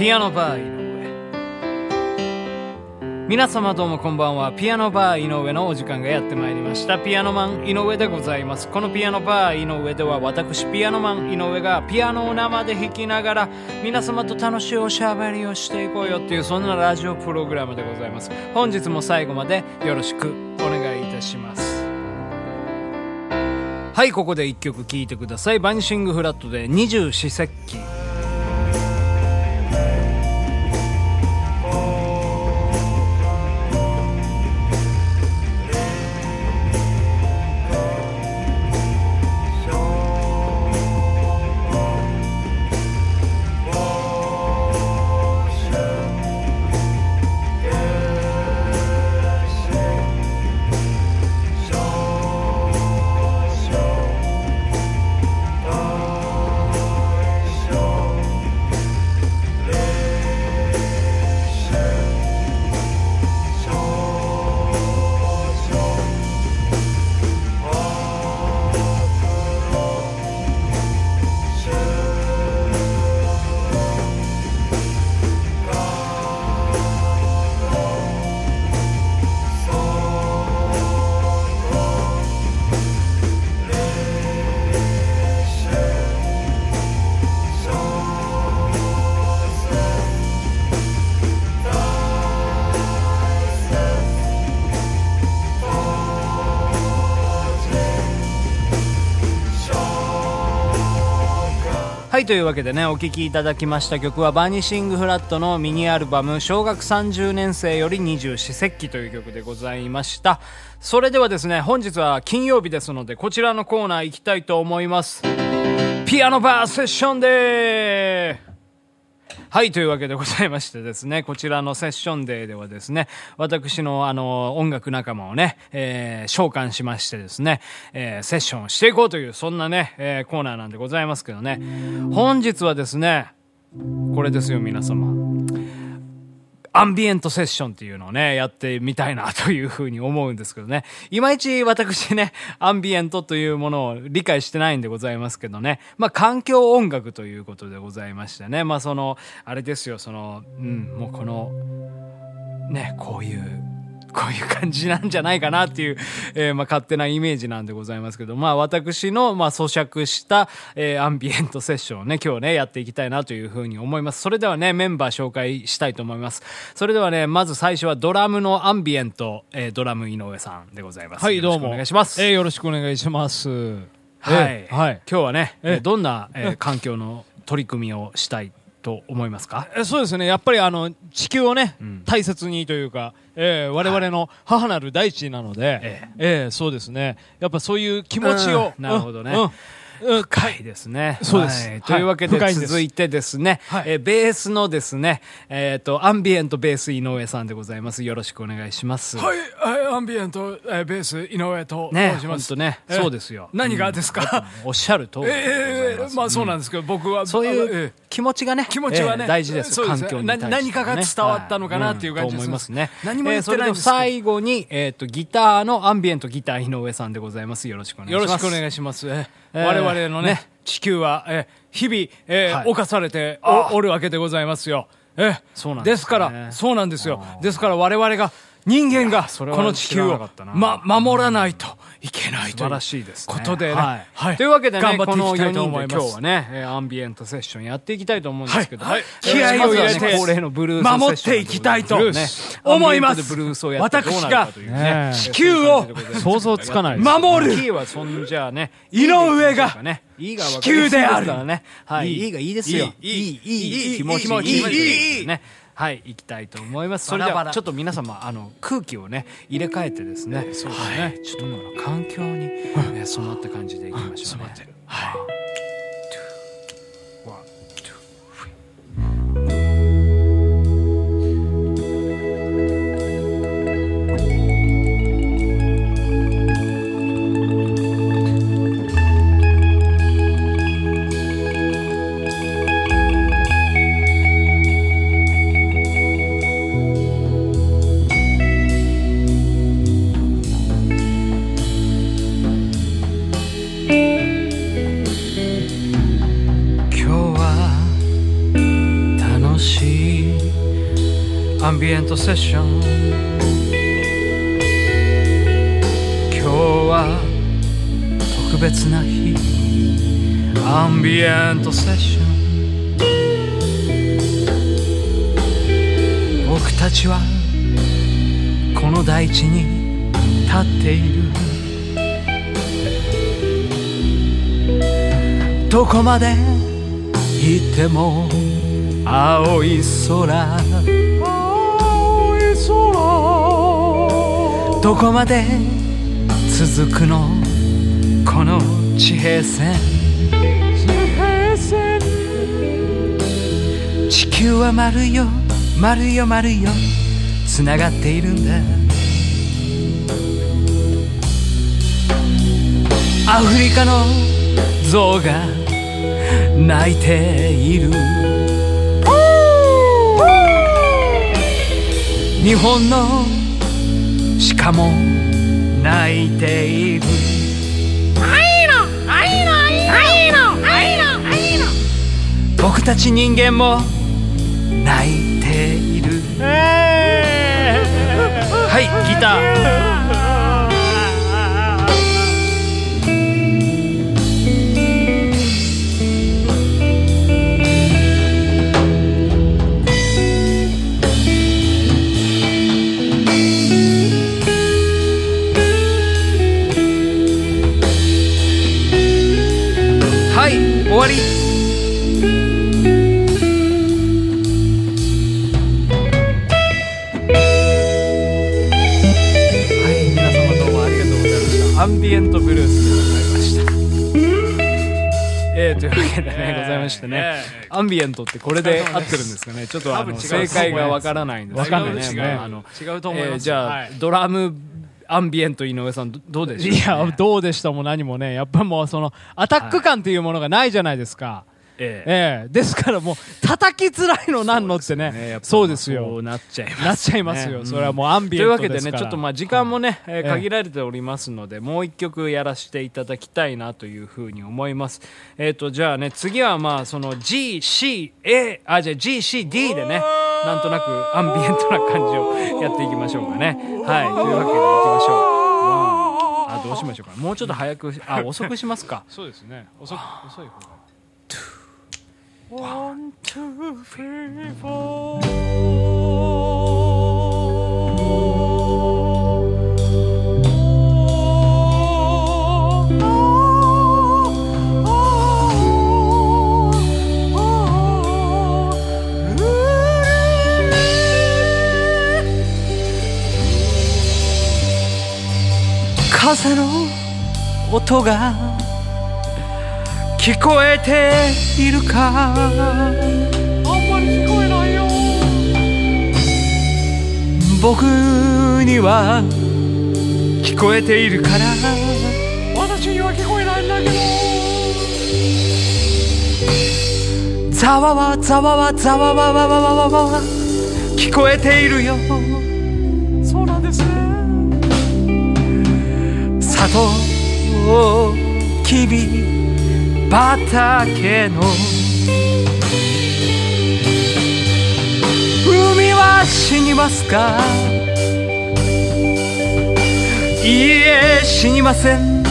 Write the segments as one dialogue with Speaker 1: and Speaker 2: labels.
Speaker 1: ピアノバー井上。皆様どうもこんばんは。ピアノバー井上のお時間がやってまいりました。ピアノマン井上でございます。このピアノバー井上では私ピアノマン井上がピアノを生で弾きながら皆様と楽しいおしゃべりをしていこうよっていうそんなラジオプログラムでございます。本日も最後までよろしくお願いいたします。はいここで一曲聴いてください。バニシングフラットで二十四節気。はいというわけでねお聴きいただきました曲はバニシングフラットのミニアルバム小学30年生より二十四節気という曲でございました。それではですね本日は金曜日ですのでこちらのコーナー行きたいと思います。ピアノバーセッションでー。すはい、というわけでございましてですね、こちらのセッションデーではですね、私のあの、音楽仲間をね、えー、召喚しましてですね、えー、セッションをしていこうという、そんなね、えー、コーナーなんでございますけどね、本日はですね、これですよ、皆様。アンビエントセッションっていうのをね、やってみたいなというふうに思うんですけどね。いまいち私ね、アンビエントというものを理解してないんでございますけどね。まあ、環境音楽ということでございましてね。まあ、その、あれですよ、その、うん、もうこの、ね、こういう、こういう感じなんじゃないかなっていう、えー、まあ勝手なイメージなんでございますけど、まあ私の、まあ咀嚼した、えー、アンビエントセッションをね、今日ね、やっていきたいなというふうに思います。それではね、メンバー紹介したいと思います。それではね、まず最初はドラムのアンビエント、えー、ドラム井上さんでございます。
Speaker 2: はい、どうも。
Speaker 1: お願いします。
Speaker 2: えー、よろしくお願いします。はい。
Speaker 1: えー、はい。今日はね、えー、どんな、えー、環境の取り組みをしたいと思いますか？
Speaker 2: そうですね。やっぱりあの地球をね、うん、大切にというか、えー、我々の母なる大地なので、ええ。えー、そうですね。やっぱそういう気持ちを、
Speaker 1: うん、なるほどね、
Speaker 2: うん
Speaker 1: 深いですね。
Speaker 2: そうです。
Speaker 1: はい、というわけで続いてですね、はい、えー、ベースのですね、えっ、ー、と、アンビエントベース井上さんでございます。よろしくお願いします。
Speaker 3: はい、はい、アンビエント、えー、ベース井上と申します。
Speaker 1: ね、ね、そうですよ。
Speaker 3: 何がですか、
Speaker 1: うん、おっしゃる通り
Speaker 3: ええー、まあそうなんですけど、僕は。
Speaker 1: そういう気持ちがね、
Speaker 3: 気持ちはね、
Speaker 1: 大事です。環境に対
Speaker 3: して、ね、何かが伝わったのかなっていう感じ
Speaker 1: です、思いますね。
Speaker 3: 何も言ってないんです
Speaker 1: 最後に、えっ、と、ギターのアンビエントギター井上さんでございます。よろしくお願いします。
Speaker 3: よろしくお願いします。えー、我々のね地球は、え日々、えーはい、犯されておるわけでございますよ。え
Speaker 1: そうなん
Speaker 3: です、ね、ですからそうなんですよですから我々が人間がこの地球を、ま、守らないといけないということでね。
Speaker 1: はいはい、というわけでね、頑張っていきたいと思います。今日はね、アンビエントセッションやっていきたいと思うんですけど、はい、
Speaker 3: 気合を入れて、
Speaker 1: 恒例のブルー
Speaker 3: ス守っていきたいと思います。私が地球を
Speaker 2: 想像つかない
Speaker 3: 守る。
Speaker 1: キーはそんじゃね、
Speaker 3: 井上が地球である。
Speaker 1: からね。はい、いいがいいですよ。いい、いい、いい、気持ちいい。いい、ね。はい行きたいと思います。それではちょっと皆様あの空気をね入れ替えてですね。そうですね、はい、ちょっとこの環境に、ね、染まった感じでいきましょうね、はい。アントセッション。今日は特別な日。アンビエントセッション。僕たちはこの大地に立っている。どこまで行っても青い空。どこまで続くの？この地平線。地球は丸よ。丸よ丸よ。つながっているんだ。アフリカの象が泣いている。日本の鹿も泣いている。僕たち人間も泣いている。はいギターアンビエントブルースでございました。えー、というわけでね、ございましてね、アンビエントってこれで合ってるんですかね。ちょっとあの正解がわからないんで。す。
Speaker 3: わかんないですね。
Speaker 1: 違うあの
Speaker 3: 違うと思います。
Speaker 1: えーじゃあ、
Speaker 3: はい。
Speaker 1: ドラムアンビエント井上さんどどうでしょう、
Speaker 3: いや、どうでしたも何もね、やっぱもうその、アタック感っていうものがないじゃないですか。
Speaker 1: ええ
Speaker 3: ええですからもう、叩きづらいのなんのってね。そうです
Speaker 1: そ
Speaker 3: よ。
Speaker 1: うなっちゃいます
Speaker 3: なっちゃいますよ。
Speaker 1: ね
Speaker 3: それはもうアンビエン
Speaker 1: というわけでね。ちょっとまあ時間もね、えー
Speaker 3: ええ
Speaker 1: 限られておりますので、もう一曲やらせていただきたいなというふうに思います。えっ、と、じゃあね、次はまあ、その G、C、A、あ、じゃあ G、C、D でね、なんとなくアンビエントな感じをやっていきましょうかね。はい、というわけでいきましょう。あ、どうしましょうか。もうちょっと早く、あ、遅くしますか。
Speaker 3: そうですね。遅く、遅い方が。
Speaker 1: One, two, three, 카세로 오토가 聞こえているか？あんまり聞こえないよ。僕には聞こえているから。私には聞こえないんだけど。ざわわざわわざわわわわわわわわ聞こえているよそうなんですね佐藤きび畑の。海は死にますか？いいえ死にません。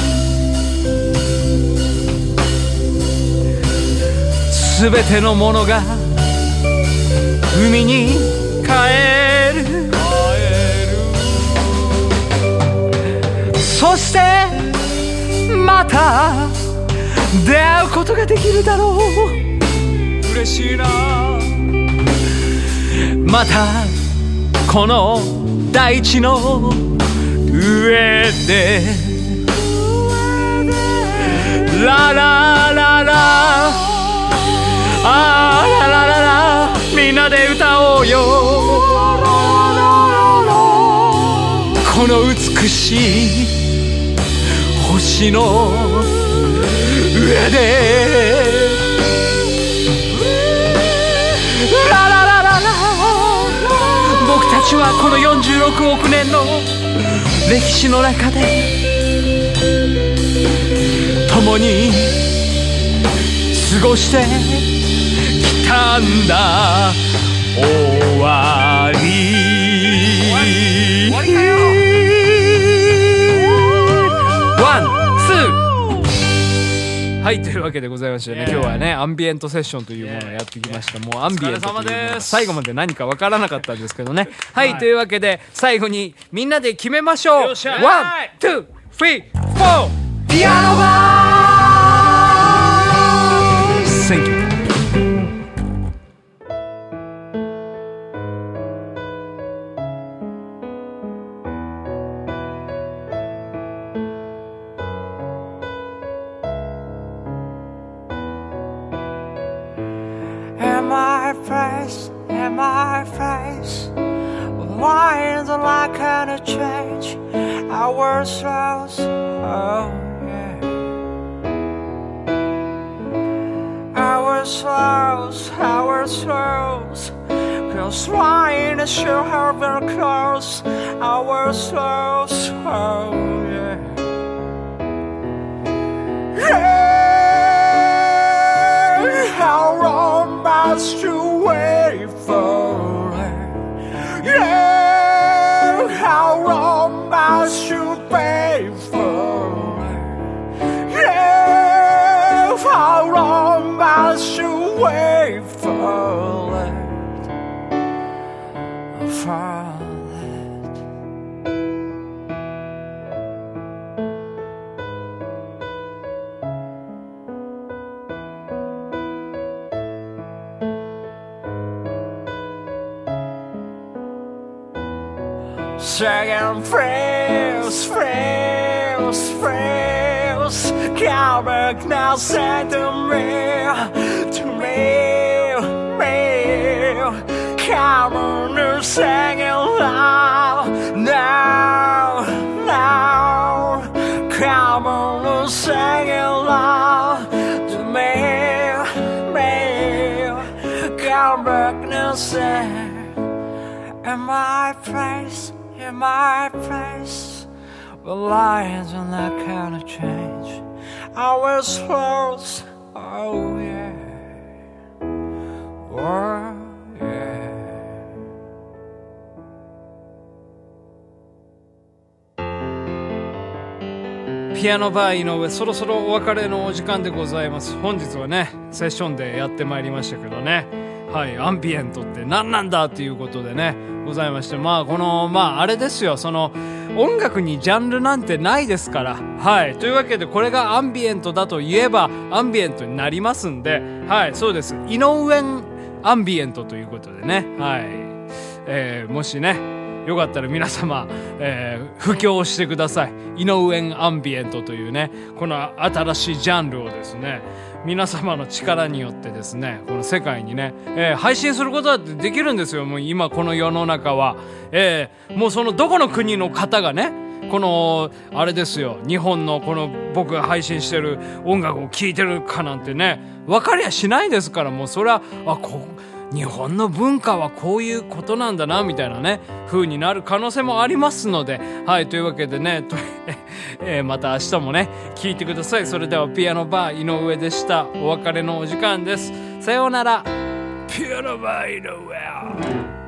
Speaker 1: すべてのものが海に帰る。そしてまた出会うことができるだろう。嬉しいなまたこの大地の上で。ララララ。あーララララ。みんなで歌おうよ。この美しい星の上で。ラララララ。僕たちはこの46億年の歴史の中で共に過ごしてきたんだ。終わはいというわけでございましてね、今日はねアンビエントセッションというものをやってきました、もうアンビエント最後まで何かわからなかったんですけどね。はい、というわけで最後にみんなで決めましょう。ワン、ツー、スリー、フォーピアノバー
Speaker 2: my face. Why is the light gonna change? Our souls, oh yeah. Our souls, our souls. Cause to show how we're close. Our souls, oh yeah. Yeah, Saying friends, friends, friends Come back now, say to me, to me, me Come on and sing it loud. Now, now Come on and sing it loud. To me, me Come back now, say my place, in my place, the lions are not gonna change. Our souls, oh yeah, oh yeah.
Speaker 1: ピアノバー井上そろそろお別れのお時間でございます。本日はねセッションでやってまいりましたけどね。はいアンビエントって何なんだっていうことでね。ございましてまあこのまああれですよ。その音楽にジャンルなんてないですから。はい。というわけでこれがアンビエントだと言えばアンビエントになりますんで。はい。そうです。井上アンビエントということでね。はい、えーもしねよかったら皆様、えー布教してください。井上アンビエントというねこの新しいジャンルをですね皆様の力によってですねこの世界にね、えー配信することだってできるんですよ。もう今この世の中は、えーもうそのどこの国の方がねこのあれですよ。日本のこの僕が配信してる音楽を聴いてるかなんてね分かりゃしないですから。もうそれはあこ日本の文化はこういうことなんだなみたいなね風になる可能性もありますので。はいというわけでねと、えーまた明日もね聞いてください。それではピアノバー井上でした。お別れのお時間です。さようなら。ピアノバー井上。